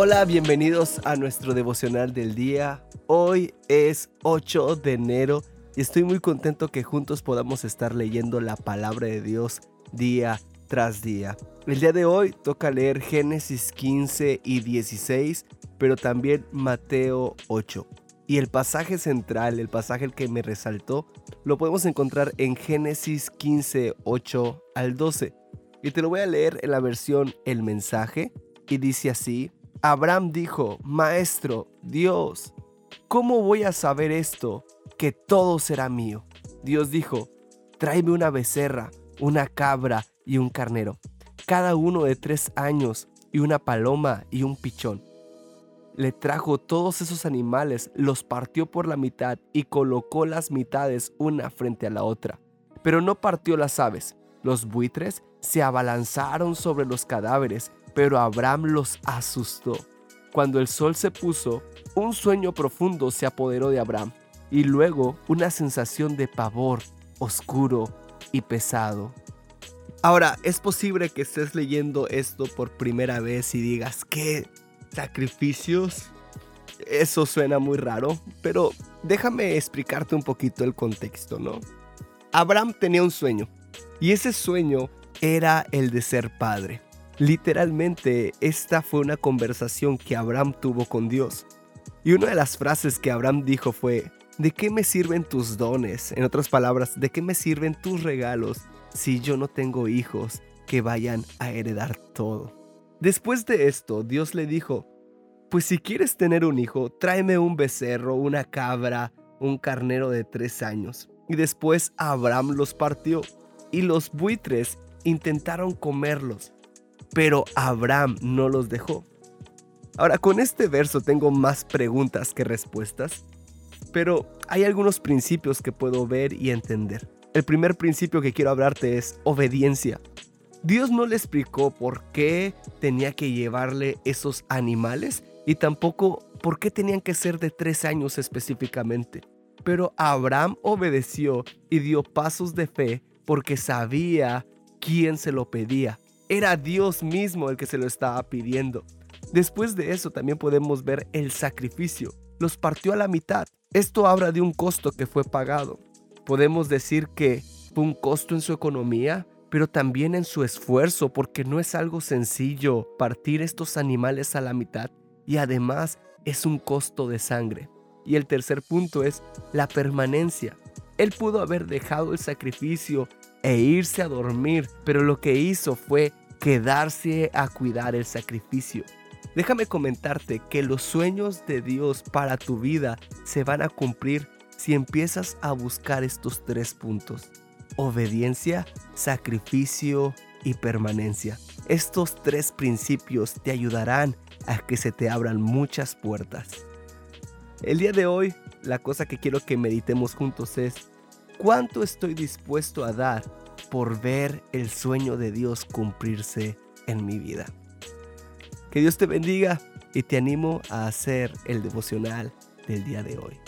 Hola, bienvenidos a nuestro devocional del día. Hoy es 8 de enero y estoy muy contento que juntos podamos estar leyendo la palabra de Dios día tras día. El día de hoy toca leer Génesis 15 y 16, pero también Mateo 8. Y el pasaje central, el pasaje que me resaltó, lo podemos encontrar en Génesis 15, 8 al 12. Y te lo voy a leer en la versión El mensaje y dice así, Abraham dijo, Maestro, Dios, ¿cómo voy a saber esto, que todo será mío? Dios dijo, tráeme una becerra, una cabra y un carnero, cada uno de tres años, y una paloma y un pichón. Le trajo todos esos animales, los partió por la mitad y colocó las mitades una frente a la otra. Pero no partió las aves. Los buitres se abalanzaron sobre los cadáveres pero Abraham los asustó. Cuando el sol se puso, un sueño profundo se apoderó de Abraham y luego una sensación de pavor oscuro y pesado. Ahora, es posible que estés leyendo esto por primera vez y digas, ¿qué? ¿Sacrificios? Eso suena muy raro, pero déjame explicarte un poquito el contexto, ¿no? Abraham tenía un sueño y ese sueño era el de ser padre. Literalmente, esta fue una conversación que Abraham tuvo con Dios. Y una de las frases que Abraham dijo fue, ¿de qué me sirven tus dones? En otras palabras, ¿de qué me sirven tus regalos si yo no tengo hijos que vayan a heredar todo? Después de esto, Dios le dijo, pues si quieres tener un hijo, tráeme un becerro, una cabra, un carnero de tres años. Y después Abraham los partió, y los buitres intentaron comerlos, pero Abraham no los dejó. Ahora, con este verso tengo más preguntas que respuestas, pero hay algunos principios que puedo ver y entender. El primer principio que quiero hablarte es obediencia. Dios no le explicó por qué tenía que llevarle esos animales y tampoco por qué tenían que ser de tres años específicamente. Pero Abraham obedeció y dio pasos de fe porque sabía quién se lo pedía. Era Dios mismo el que se lo estaba pidiendo. Después de eso también podemos ver el sacrificio. Los partió a la mitad. Esto habla de un costo que fue pagado. Podemos decir que fue un costo en su economía, pero también en su esfuerzo, porque no es algo sencillo partir estos animales a la mitad y además es un costo de sangre. Y el tercer punto es la permanencia. Él pudo haber dejado el sacrificio e irse a dormir, pero lo que hizo fue quedarse a cuidar el sacrificio. Déjame comentarte que los sueños de Dios para tu vida se van a cumplir si empiezas a buscar estos tres puntos. Obediencia, sacrificio y permanencia. Estos tres principios te ayudarán a que se te abran muchas puertas. El día de hoy, la cosa que quiero que meditemos juntos es, ¿cuánto estoy dispuesto a dar por ver el sueño de Dios cumplirse en mi vida. Que Dios te bendiga y te animo a hacer el devocional del día de hoy.